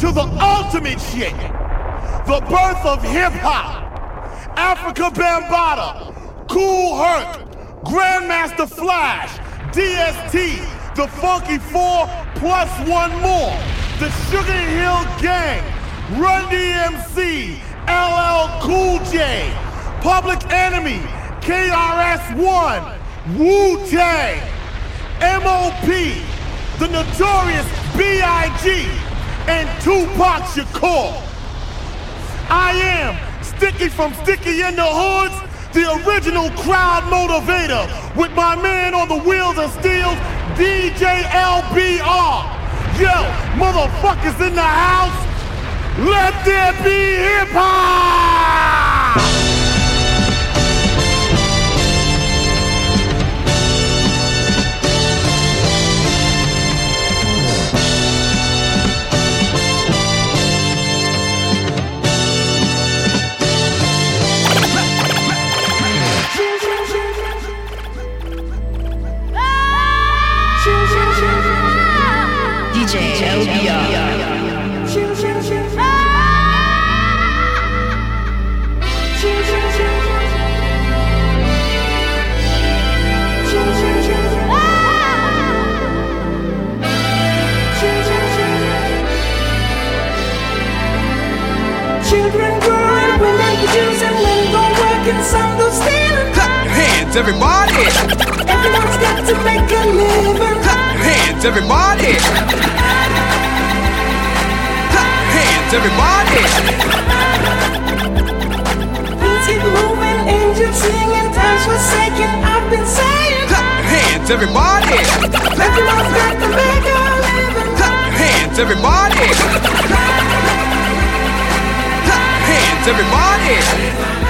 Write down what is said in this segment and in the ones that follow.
to the ultimate shit. The birth of hip hop. Afrika Bambaataa, Kool Herc, Grandmaster Flash, DST, the Funky Four, plus one more. The Sugar Hill Gang, Run DMC, LL Cool J, Public Enemy, KRS-One, Wu-Tang, MOP, the Notorious B.I.G., and Tupac Shakur. I am Sticky from Sticky in the Hoods, the original crowd motivator, with my man on the wheels and steel, DJ LBR. Yo, motherfuckers in the house, let there be hip hop! Hands, everybody. Everyone's got to make a living. Clap your hands, everybody. Clap your hands, everybody. Things keep moving, angels singing, times forsaken. I've been saying. Clap your hands, everybody. Everyone's got to make a living. Clap your hands, everybody. Clap your hands, everybody.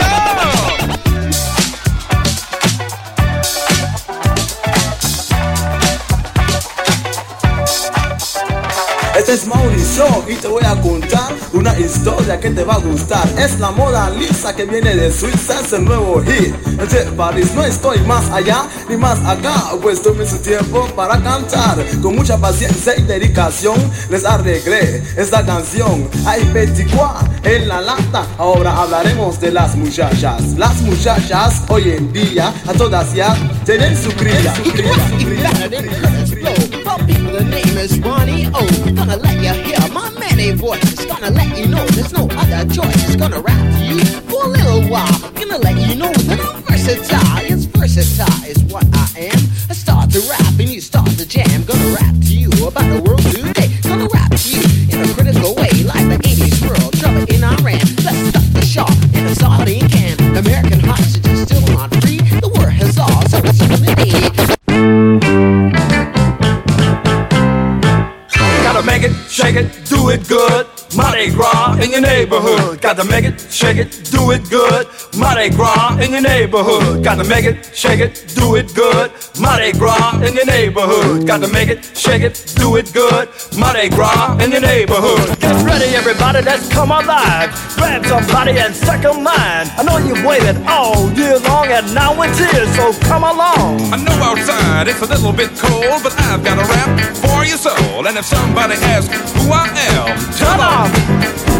Es Mauricio y te voy a contar una historia que te va a gustar. Es la moda lisa que viene de Suiza, es el nuevo hit. De París no estoy más allá ni más acá, pues tomé su tiempo para cantar. Con mucha paciencia y dedicación les arreglé esta canción. Hay 24 en la lata, ahora hablaremos de las muchachas. Las muchachas hoy en día a todas ya tienen su cría. Su cría, su cría, su cría, is Ronnie O. Gonna let you hear my manly voice. It's gonna let you know there's no other choice. It's gonna rap to you for a little while. Gonna let you know that I'm versatile. Yes, versatile is what I am. I start to rap and you start to jam. Gonna rap to you about the world today. Gonna rap to you in a critical way, like the 80s world. Trouble in Iran. Let's stop the Shah in a sardine can. American hostages still not free. The war has all so it's in your neighborhood. Gotta make it, shake it, do it good. Mardi Gras in your neighborhood. Gotta make it, shake it, do it good. Mardi Gras in your neighborhood. Gotta make it, shake it, do it good. Mardi Gras in your neighborhood. Get ready, everybody, let's come alive. Grab somebody and second mind. I know you've waited all year long, and now it's here, so come along. I know outside it's a little bit cold, but I've got a rap for your soul. And if somebody asks who I am, Come on.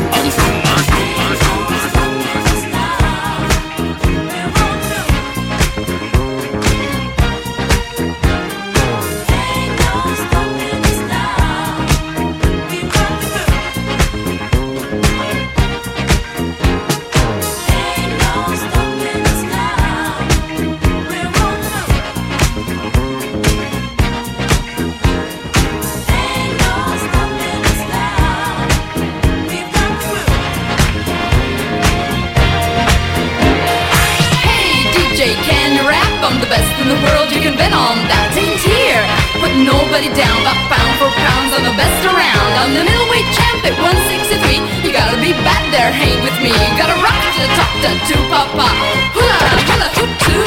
You can bet on that. Ain't here. Put nobody down, but pound for pounds, I'm the best around. I'm the middleweight champ at 163. You gotta be bad there, hang with me. You gotta rock to talk to papa. Hula hula hoop too.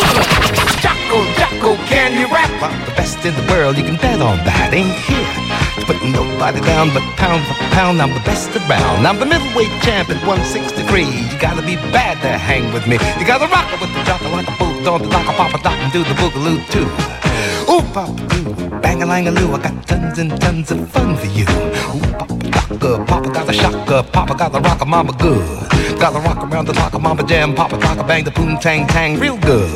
Jocko, Jocko, can you rap? I'm the best in the world, you can bet on that. Ain't here to put nobody down, but pound for pound, I'm the best around. I'm the middleweight champ at 163. You gotta be bad to hang with me. You gotta rock it with the jocko like a boot, on the dock, papa dock, and do the boogaloo too. Ooh, papa doo, bang a lang a loo, I got tons and tons of fun for you. Ooh, papa docka, papa got a shocker, papa got a rocker, mama good. Gotta rock around the locker, mama jam, papa docka, bang the boom tang tang real good.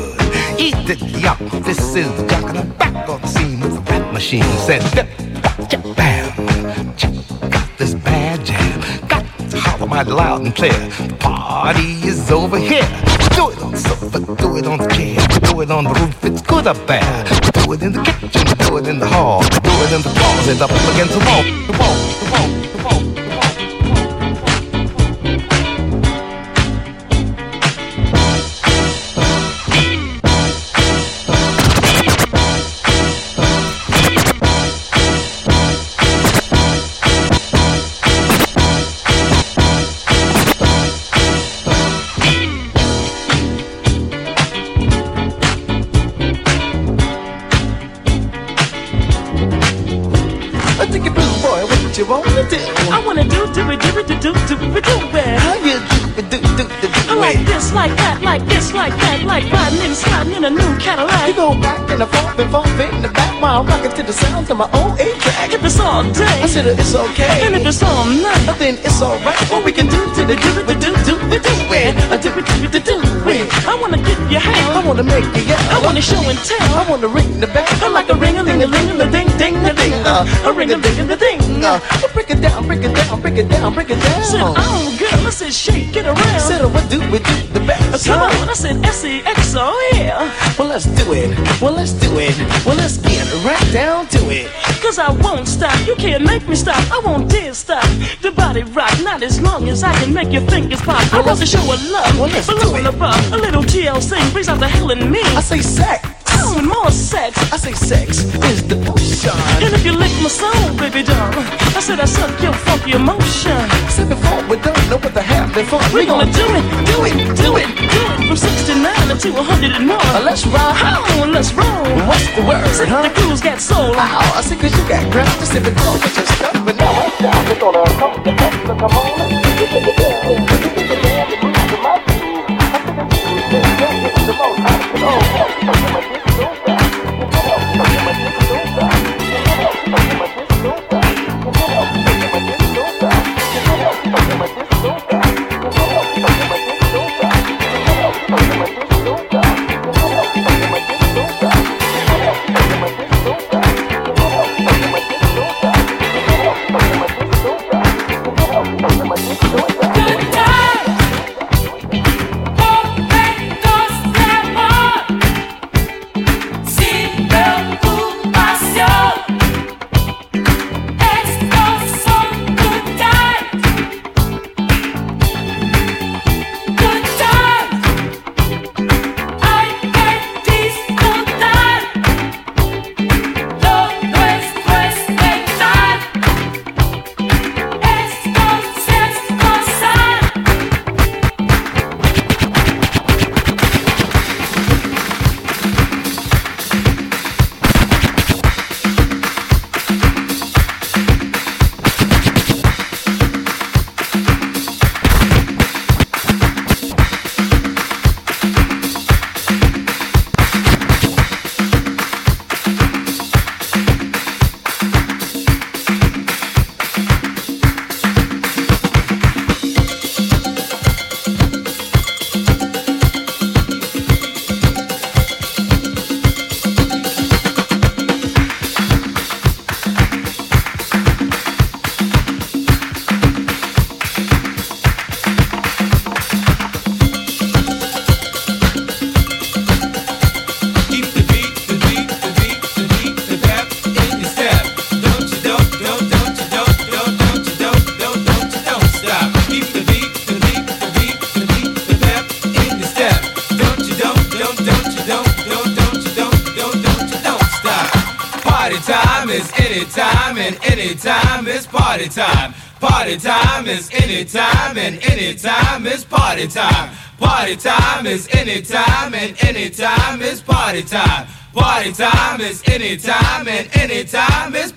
Eat it, yuck, this is the jock, and I'm back on the scene with the rap machine. Said, bip, bop, bam, check got this bad jam. Got to holler mighty loud and clear. The party is over here. Do it on the sofa, do it on the chair, do it on the roof, it's good up there. Do it in the kitchen, do it in the hall, do it in the closet, up against the wall, the wall, the wall. Like this, like that, like riding and sliding in a new Cadillac. You go back and forth and forth in the back while I'm rocking to the sounds of my own A track. If it's all day, I said it's okay. and if it's all night, then it's alright. What we can do to the do it, do do it, do it, do it, do it, do it. I wanna get your I wanna make you yell. I wanna show and tell. I wanna ring the bell. I like a ring a ling a ling a ding ding a ding uh, a ring a ding a ding. Uh, break it down, break it down, break it down, break it down. Said, oh girl, I said shake it around. Said, what do we do the best? Come huh? on, I said S E X O yeah. Well, let's do it. Well, let's do it. Well, let's get right down to it. Cause I won't stop, you can't make me stop, I won't dare stop. The body rock, not as long as I can make your fingers pop. I want to show a love, Well, let's below do it. above. A little TLC brings out the hell in me. I say sex. Oh, and more sex. I say sex is the potion. And if you lick my soul, baby doll, I said I suck your funky emotion. I said before we don't know what the hell before We're gonna do it, do it, do it, do it from 69 to 100 and more. Uh, let's ride. Oh, and let's roll. What's the word, Said huh? the crew's got soul. Ow, I see cause you got ground just if it don't with your stuff, but now I'm down. We're gonna come to the so come on. the most. Oh, oh, oh, and anytime is party time. Party time is anytime and anytime is party time. Party time is anytime and anytime is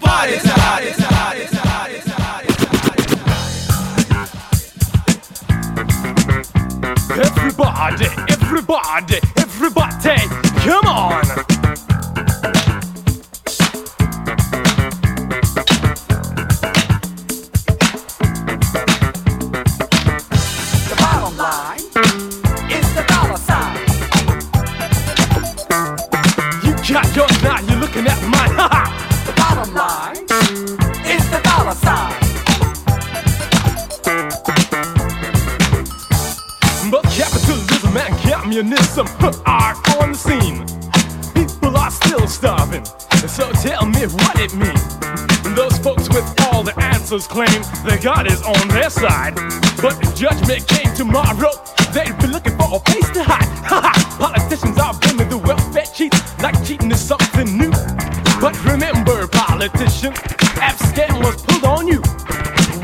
politician, F scam was pulled on you.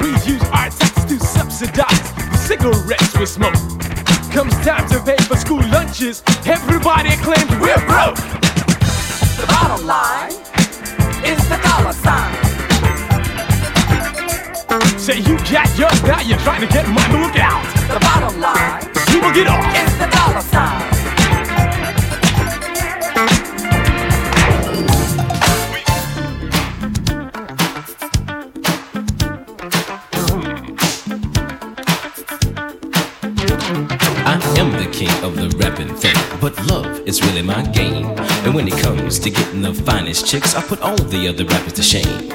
We use our tax to subsidize the cigarettes we smoke. Comes time to pay for school lunches, everybody claims we're broke. The bottom line is the dollar sign. Say you got yours now, you're trying to get mine, but look out. The bottom line People get off. is the dollar sign. But love is really my game. And when it comes to getting the finest chicks, I put all the other rappers to shame.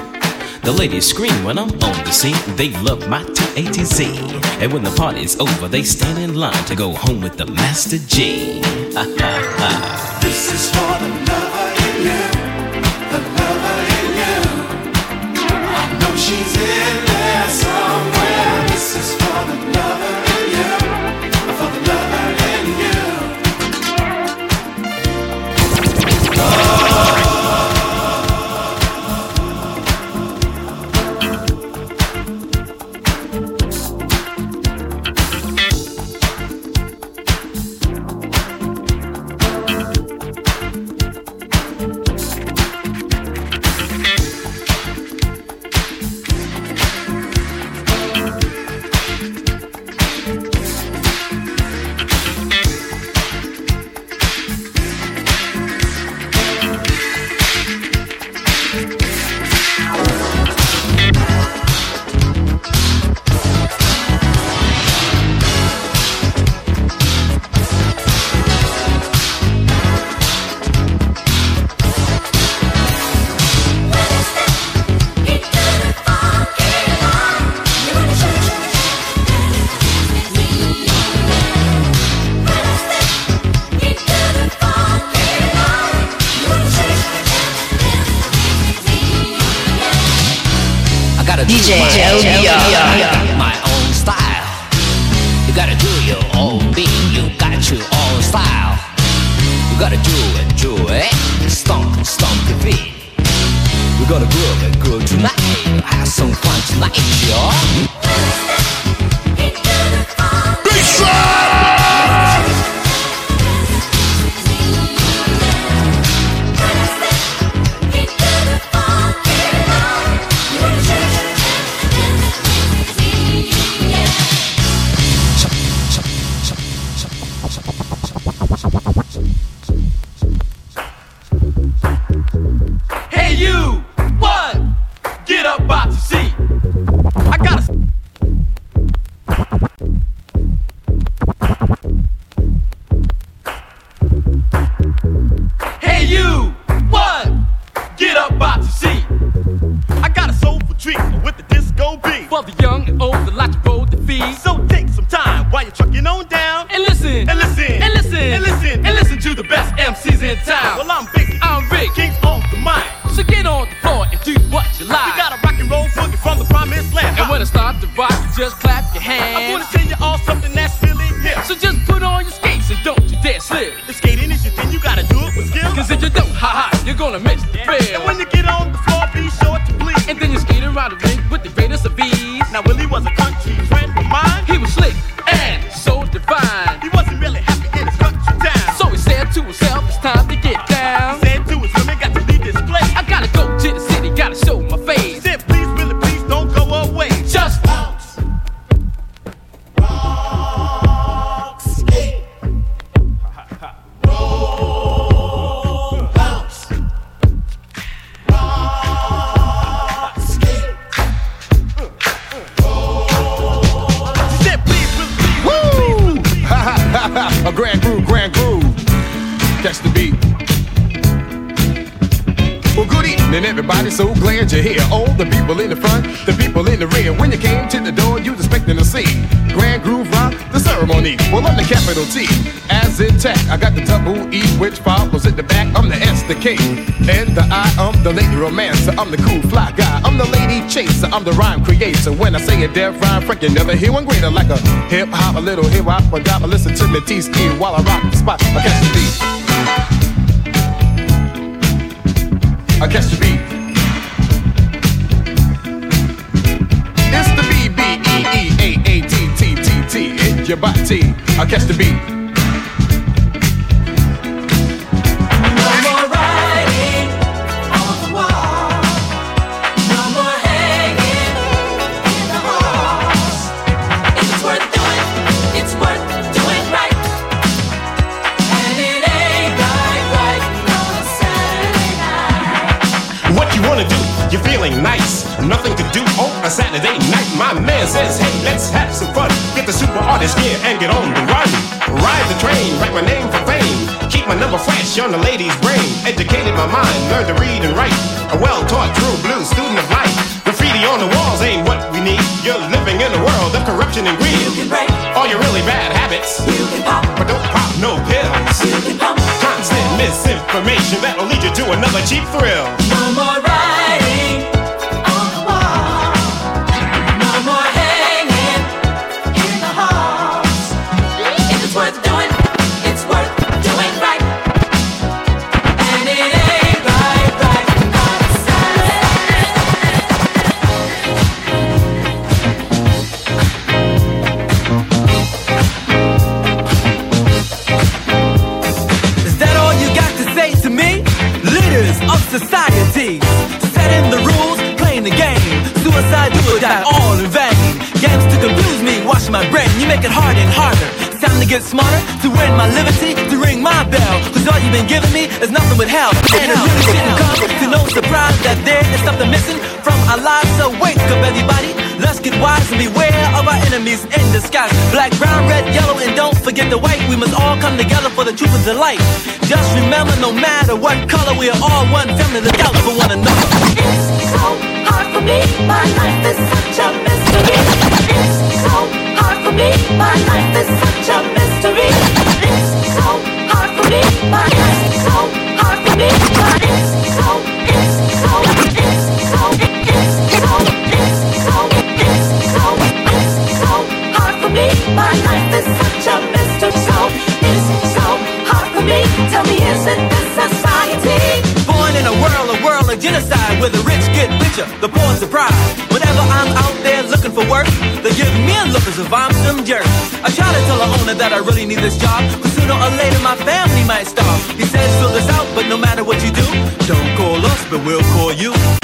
The ladies scream when I'm on the scene, they love my T A T Z. And when the party's over, they stand in line to go home with the Master G. This is for the lover in you, the lover in you. I know she's in there somewhere. This is for the lover DJ. Got my own style. You gotta do your own beat. You got your own style. You gotta do it, do it. Stomp, stomp your feet. We're gonna groove and groove tonight. Have some fun tonight, y'all. Around the ring with the greatest of ease. Now Willie was a country friend of mine. He was slick T. As intact, I got the double E, which follows at the back. I'm the S, the K, and the I. I'm the lady romancer. I'm the cool fly guy. I'm the lady chaser. I'm the rhyme creator. When I say a deaf rhyme, Frank, you never hear one greater. Like a hip hop, a little hip hop, a drop. Listen to me, T-ski while I rock the spot. I catch the beat. Saturday night. What you wanna do? You're feeling nice. Nothing to do on a Saturday night. My man says, artist gear and get on the run. Ride the train, write my name for fame. Keep my number fresh on the lady's brain. Educated my mind, learn to read and write. A well-taught, true blue student of life. Graffiti on the walls ain't what we need. You're living in a world of corruption and greed. You can break All your really bad habits. You can pop, but don't pop no pills. You can pump constant misinformation that'll lead you to another cheap thrill. No more get smarter, to win my liberty, to ring my bell. Cause all you've been giving me is nothing but hell. And it really shouldn't come to no surprise that there is something missing from our lives. So wake up, everybody. Let's get wise and beware of our enemies in disguise. Black, brown, red, yellow, and don't forget the white. We must all come together for the truth of the light. Just remember, no matter what color, we are all one family. Look out for one another. It's so hard for me. My life is such a mystery. It's so hard for me. My life is such a It's so hard for me. My life is so hard for me. It's so it's so it's so it's so it's so it's so it's so hard for me. My life is such a mystery. So it's so hard for me. Tell me, isn't this society? Born in a world, a world of genocide where the rich get richer, the poor surprise. Whenever I'm out there looking for work, they give me a look as if I'm some jerk. I that I really need this job, cause sooner or later my family might starve. He says fill this out, but no matter what you do, don't call us, but we'll call you.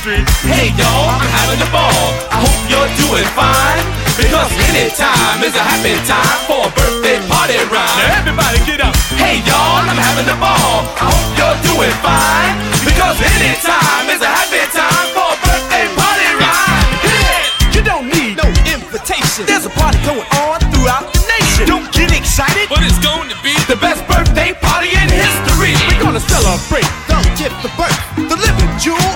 Street. Hey y'all, I'm having a ball. I hope you're doing fine. Because anytime is a happy time for a birthday party rhyme. Now everybody get up. Hey y'all, I'm having a ball. I hope you're doing fine. Because anytime is a happy time for a birthday party rhyme. You don't need no invitation. There's a party going on throughout the nation. Don't get excited, But it's going to be the best birthday party in history. We're gonna celebrate the gift of birth, the living jewel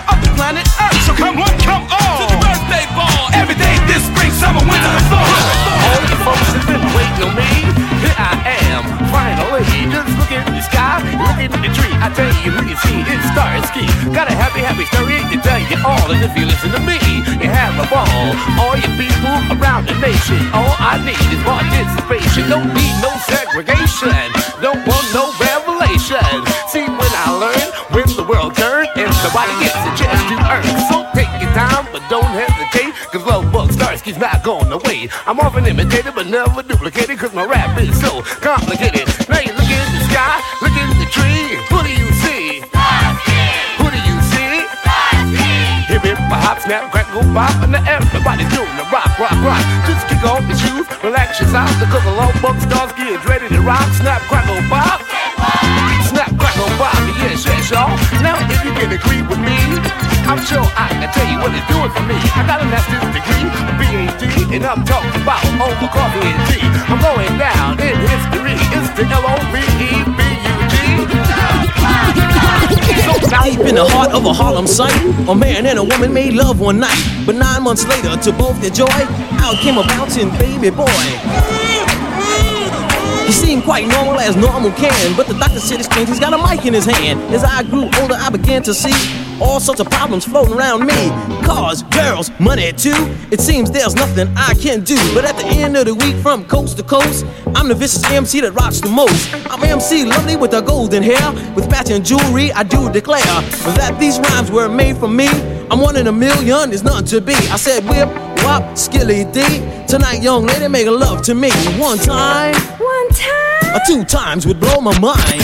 you who you see, it's Starski. Got a happy, happy story to tell you all. And if you listen to me, you have a ball. All you people around the nation, all I need is participation. Don't need no segregation. Don't want no revelation. See when I learn, when the world turns, nobody gets a chance to earn. So take your time, but don't hesitate. Cause love bug Starski's not going away. I'm often imitated, but never duplicated. Cause my rap is so complicated. Now you look in the sky, snap, crackle, pop, and everybody's doing the rock, rock, rock. Just kick off your shoes, relax your socks. The cook along bug Starski is ready to rock. Snap, crackle, pop. Snap, crackle, pop. Yes, yes, y'all. Now if you can agree with me, I'm sure I can tell you what it's doing for me. I got a master's degree, a PhD, and I'm talking about over coffee and tea. I'm going down in history. It's the L-O-V-E-B-U-G. Deep in the heart of a Harlem site, a man and a woman made love one night. But nine months later, to both their joy, out came a bouncing baby boy. He seemed quite normal as normal can, but the doctor said it's strange. He's got a mic in his hand. As I grew older, I began to see all sorts of problems floating around me. Cars, girls, money too. It seems there's nothing I can do. But at the end of the week, from coast to coast, I'm the vicious MC that rocks the most. I'm MC lovely with her golden hair, with matching jewelry. I do declare that these rhymes were made for me. I'm one in a million, there's nothing to be. I said whip, wop, skilly D. Tonight, young lady, make a love to me. One time, one time, or two times would blow my mind.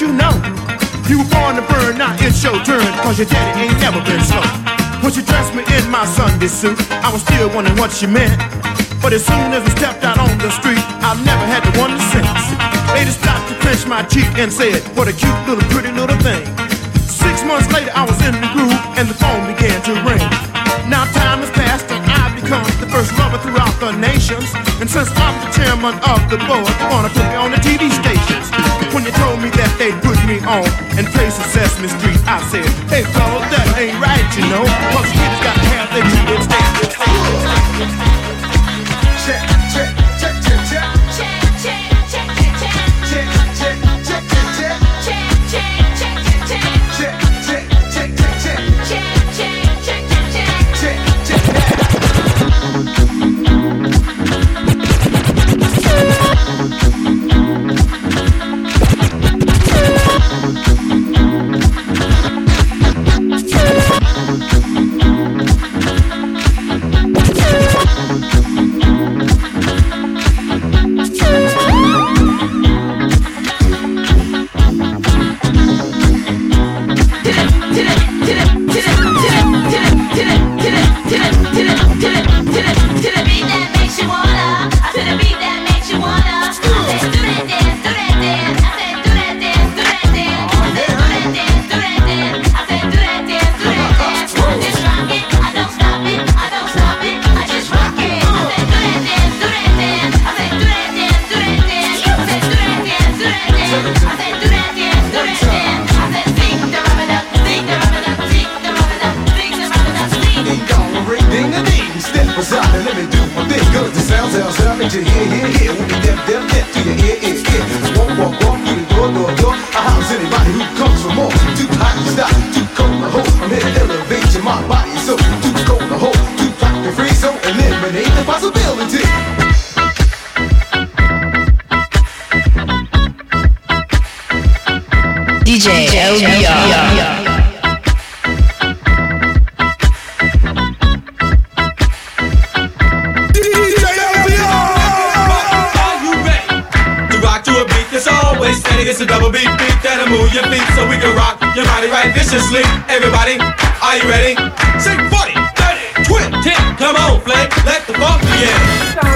You know. You were born to burn, now it's your turn, cause your daddy ain't never been slow. When she dressed me in my Sunday suit, I was still wondering what she meant. But as soon as we stepped out on the street, I never had to wonder since. Lady stopped to pinch my cheek and said, What a cute little pretty little thing. Six months later, I was in the groove and the phone began to ring. Now time has passed and I've become the first lover throughout the nations. And since I'm the chairman of the board, they wanna put me on the TV stations. When you told me that they'd put me on and place of Sesame Street, I said, Hey fellas, that ain't right, you know. Cause kids gotta have their TV stations. A beat that's always steady? It's a double beat beat that'll move your feet so we can rock your body right viciously. Everybody, are you ready? Sing 40, 30, 20, 10. Come on, Flake, let the funk begin.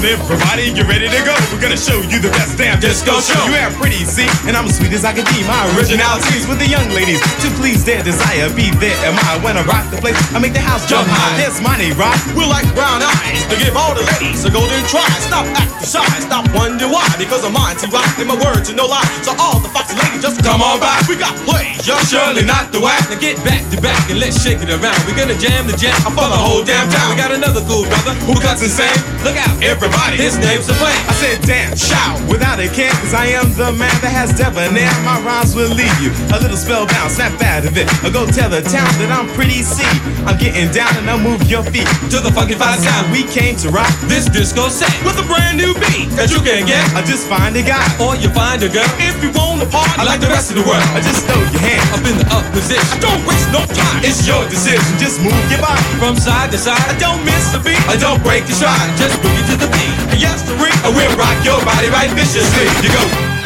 On, everybody, get ready to go. We're gonna show you the best damn disco show. You have pretty, see, and I'm as sweet as I can be. My originalities with the young ladies to please their desire. Be there am I when I rock the place. I make the house jump high. There's name, rock. We're like brown eyes to give all the ladies a golden try. Stop acting shy, stop wonder why. Because I'm mine to rock and my words are no lie. So all the foxy ladies just come on by. We got pleasure, surely not the whack. Now get back to back and let's shake it around. We're gonna jam the jam for the whole damn town. We got another cool brother who cuts insane. Look out, everybody, his name's the flame. I said damn, shout without a care, cause I am the man that has debonair. My rhymes will leave you a little spellbound, snap out of it. Or go tell the town that I'm pretty see. I'm getting down and I'll move your feet to the fucking fine sound. We came to rock this disco set with a brand new beat that you can get. I just find a guy or you find a girl. If you want to party, I like the rest of the world. I just throw your hand up in the up position. Don't waste no time. It's your decision. Just move your body from side to side. I don't miss a beat. I don't break the stride. Just boogie to the beat. And yes. I will rock your body right viciously. You go.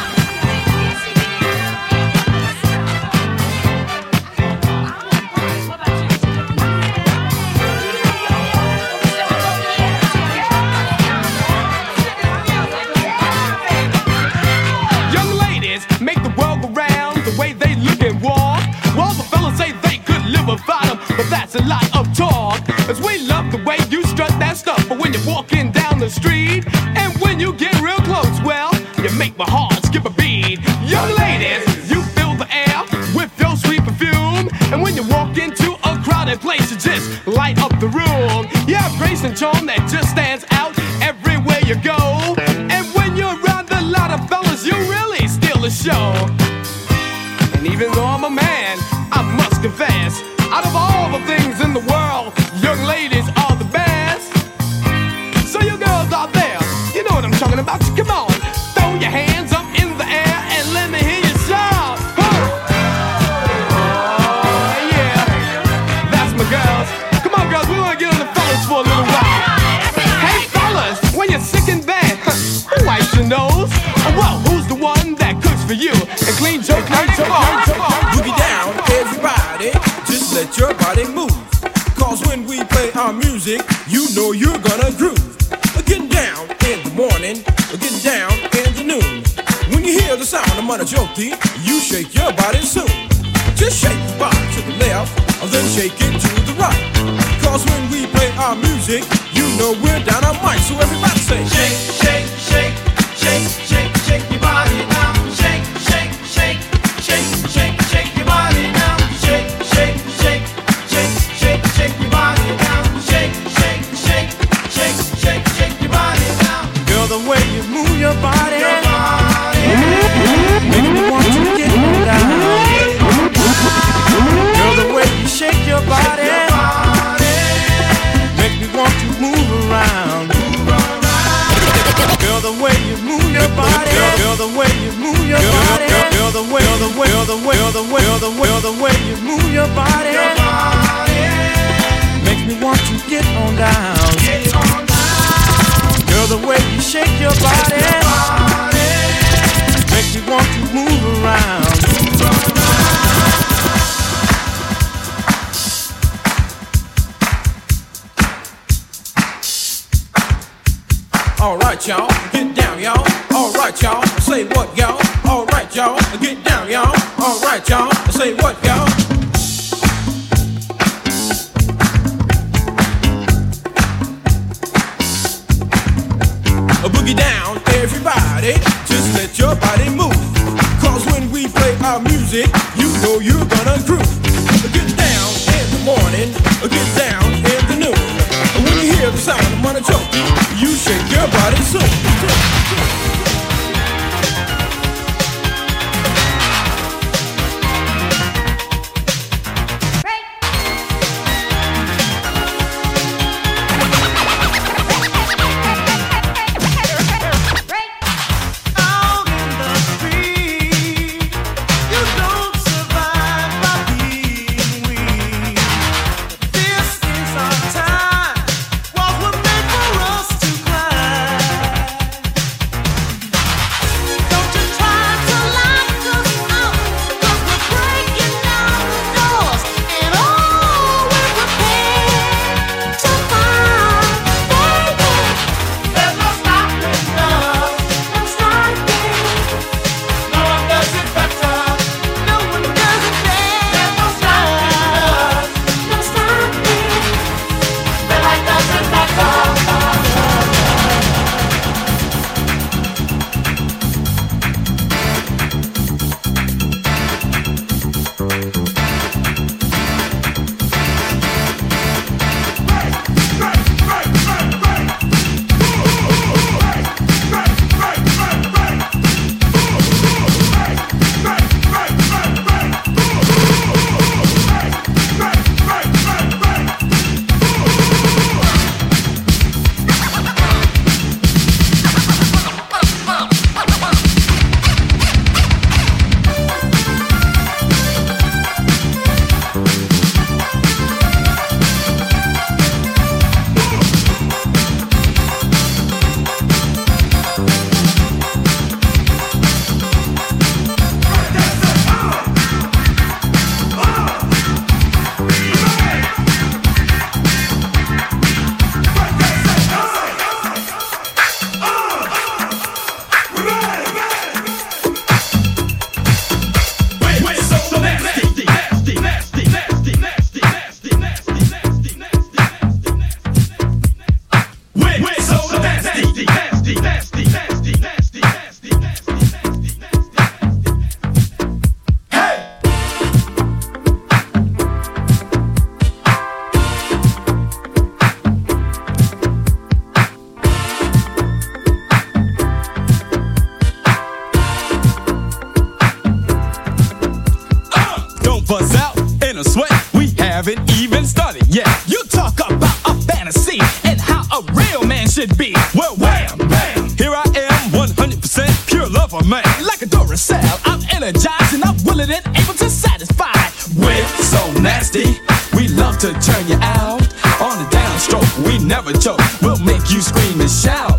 the street. your body. Making me want to get down. Girl, the way you shake your body. Make me want to move around. Girl, the way you move your body. Girl, the way you move your body. Girl, the way, the way, the way, the way, the way, the way you move your body. Makes me want to get on down. Get on Girl, the way you shake your body, body. make me want to. Move around. All right, y'all, get down, y'all. All right, y'all, say what, y'all. All right, y'all, get down, y'all. All right, y'all, say what, y'all. boogie down, everybody. Just let your body move. Cause when we play our music, you know you're gonna groove. Get down in the morning, get down in the noon. When you hear the sound of monotone, you shake your body soon. haven't even started yet. You talk about a fantasy and how a real man should be. Well, wham, bam, here I am, 100% pure lover man. Like a Duracell, I'm energized and I'm willing and able to satisfy. We're so nasty, we love to turn you out. On the downstroke, we never joke. We'll make you scream and shout.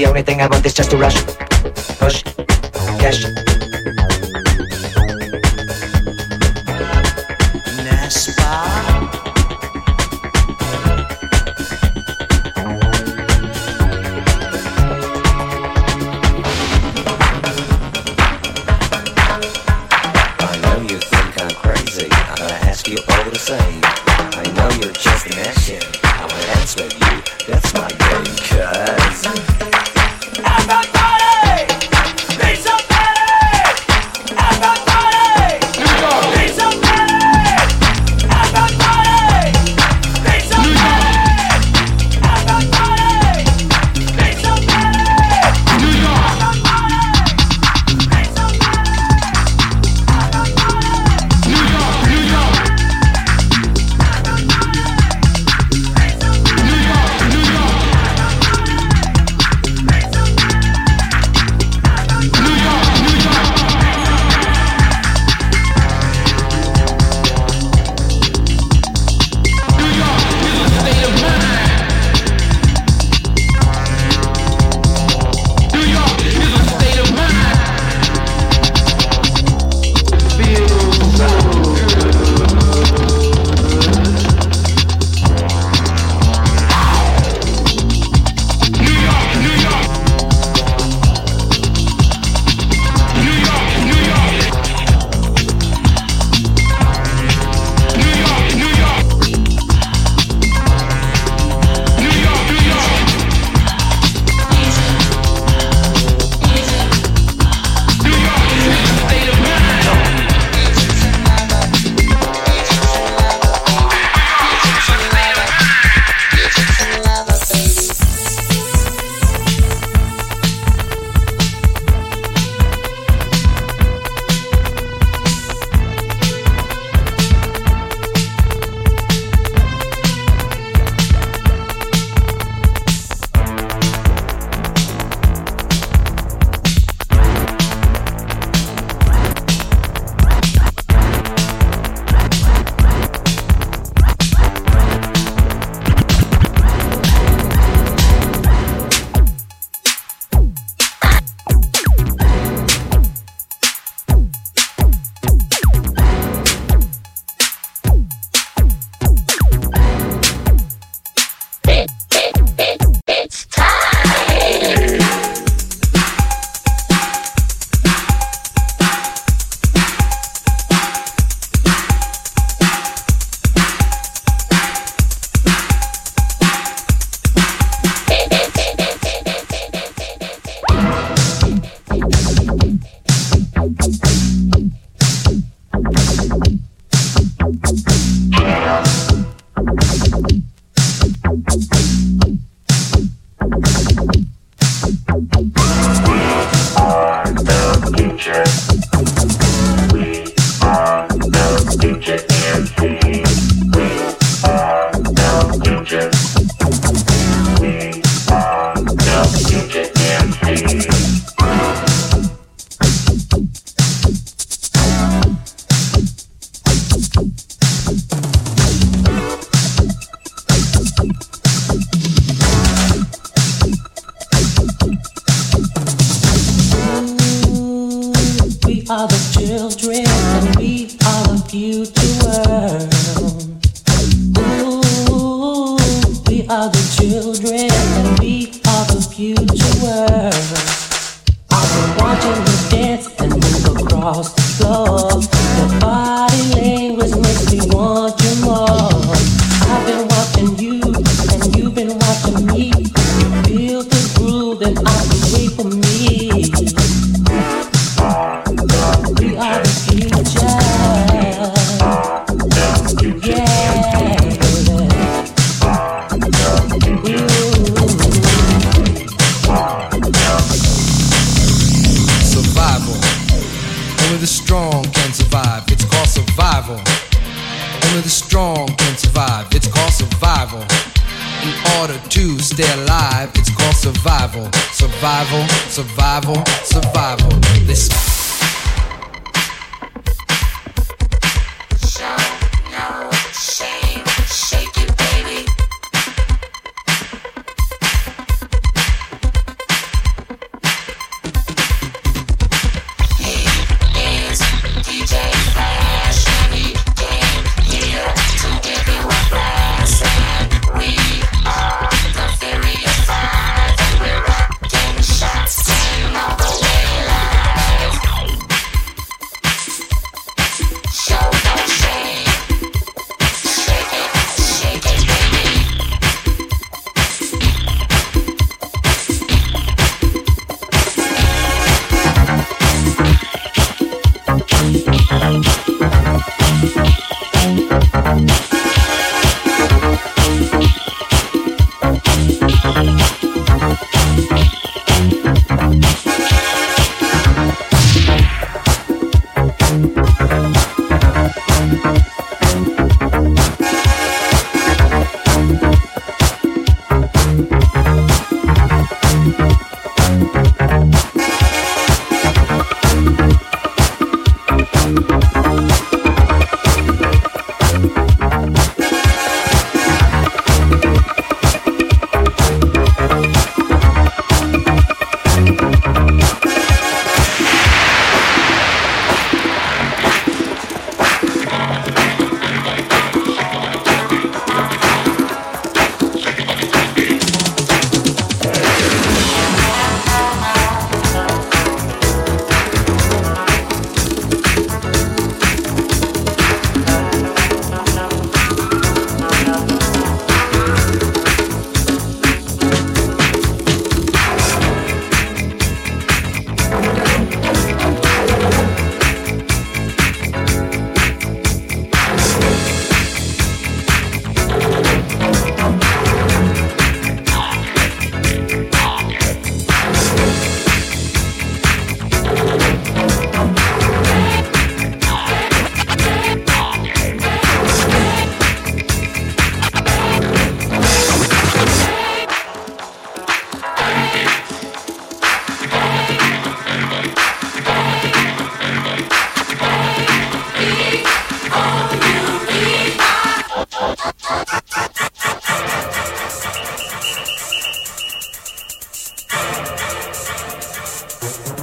the only thing I want is just to rush, push, cash. The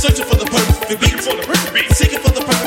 Searching for the perfect beat, for the perfect beat, seeking for the perfect.